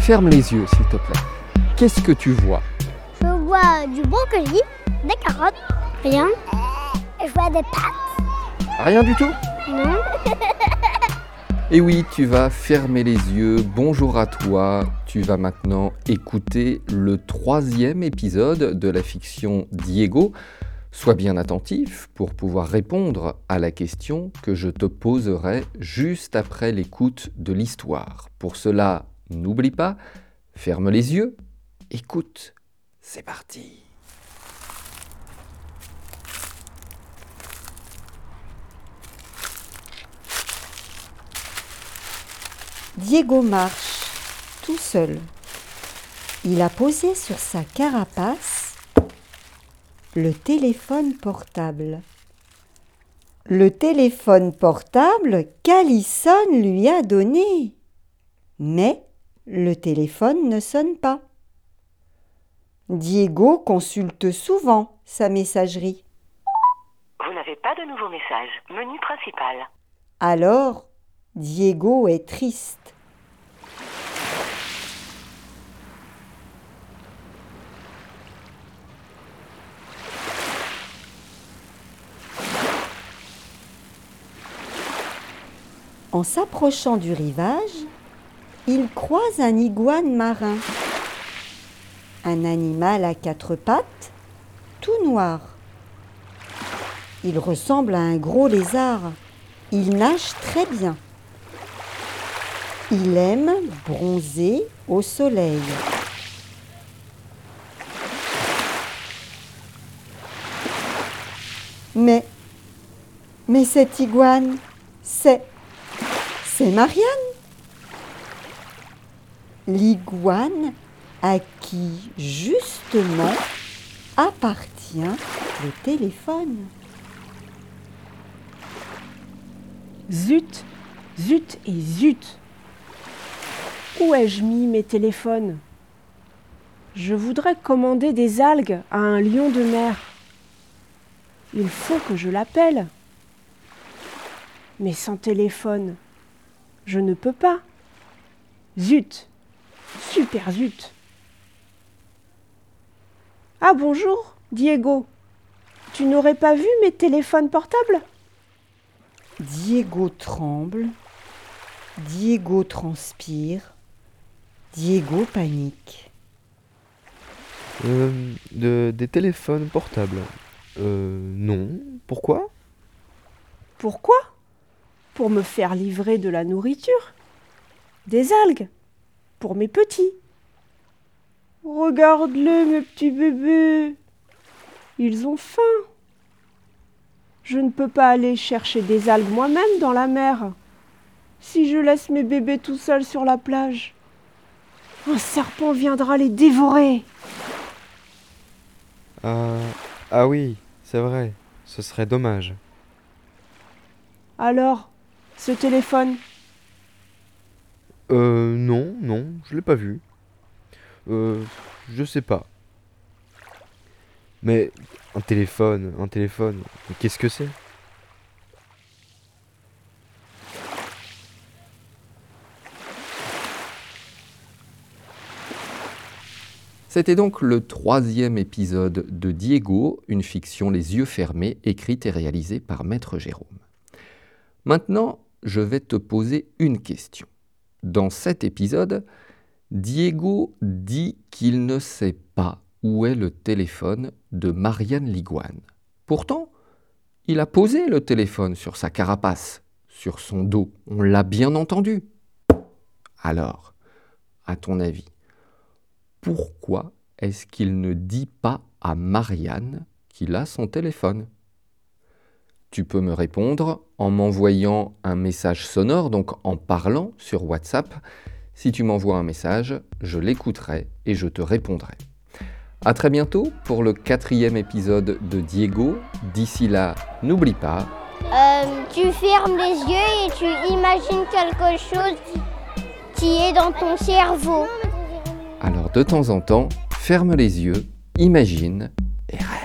Ferme les yeux, s'il te plaît. Qu'est-ce que tu vois? Je vois du brocoli, des carottes, rien. Et je vois des pâtes. Rien du tout? Non. Et oui, tu vas fermer les yeux. Bonjour à toi. Tu vas maintenant écouter le troisième épisode de la fiction Diego. Sois bien attentif pour pouvoir répondre à la question que je te poserai juste après l'écoute de l'histoire. Pour cela, n'oublie pas, ferme les yeux, écoute. C'est parti. Diego marche tout seul. Il a posé sur sa carapace le téléphone portable. Le téléphone portable qu'Alison lui a donné. Mais le téléphone ne sonne pas. Diego consulte souvent sa messagerie. Vous n'avez pas de nouveau message. Menu principal. Alors, Diego est triste. En s'approchant du rivage, il croise un iguane marin, un animal à quatre pattes, tout noir. Il ressemble à un gros lézard. Il nage très bien. Il aime bronzer au soleil. Mais, mais cette iguane, c'est, c'est Marianne. L'iguane à qui justement appartient le téléphone. Zut, zut et zut. Où ai-je mis mes téléphones? Je voudrais commander des algues à un lion de mer. Il faut que je l'appelle. Mais sans téléphone, je ne peux pas. Zut, super zut. Ah bonjour, Diego. Tu n'aurais pas vu mes téléphones portables? Diego tremble, Diego transpire, Diego panique. Euh, de, des téléphones portables Euh, non. Pourquoi? Pourquoi? Pour me faire livrer de la nourriture. Des algues. Pour mes petits. Regarde-les, mes petits bébés. Ils ont faim. Je ne peux pas aller chercher des algues moi-même dans la mer. Si je laisse mes bébés tout seuls sur la plage, un serpent viendra les dévorer. Ah, ah oui, c'est vrai. Ce serait dommage. Alors, ce téléphone, Euh, non, non, je l'ai pas vu. Euh, je sais pas. Mais un téléphone, un téléphone, mais qu'est-ce que c'est? C'était donc le troisième épisode de Diego, une fiction les yeux fermés, écrite et réalisée par Maître Jérôme. Maintenant, je vais te poser une question. Dans cet épisode, Diego dit qu'il ne sait pas où est le téléphone de Marianne Liguane. Pourtant, il a posé le téléphone sur sa carapace, sur son dos. On l'a bien entendu. Alors, à ton avis, pourquoi est-ce qu'il ne dit pas à Marianne qu'il a son téléphone? Tu peux me répondre en m'envoyant un message sonore, donc en parlant sur WhatsApp. Si tu m'envoies un message, je l'écouterai et je te répondrai. À très bientôt pour le quatrième épisode de Diego. D'ici là, n'oublie pas, Euh, tu fermes les yeux et tu imagines quelque chose qui est dans ton cerveau. alors de temps en temps, ferme les yeux, imagine et rêve.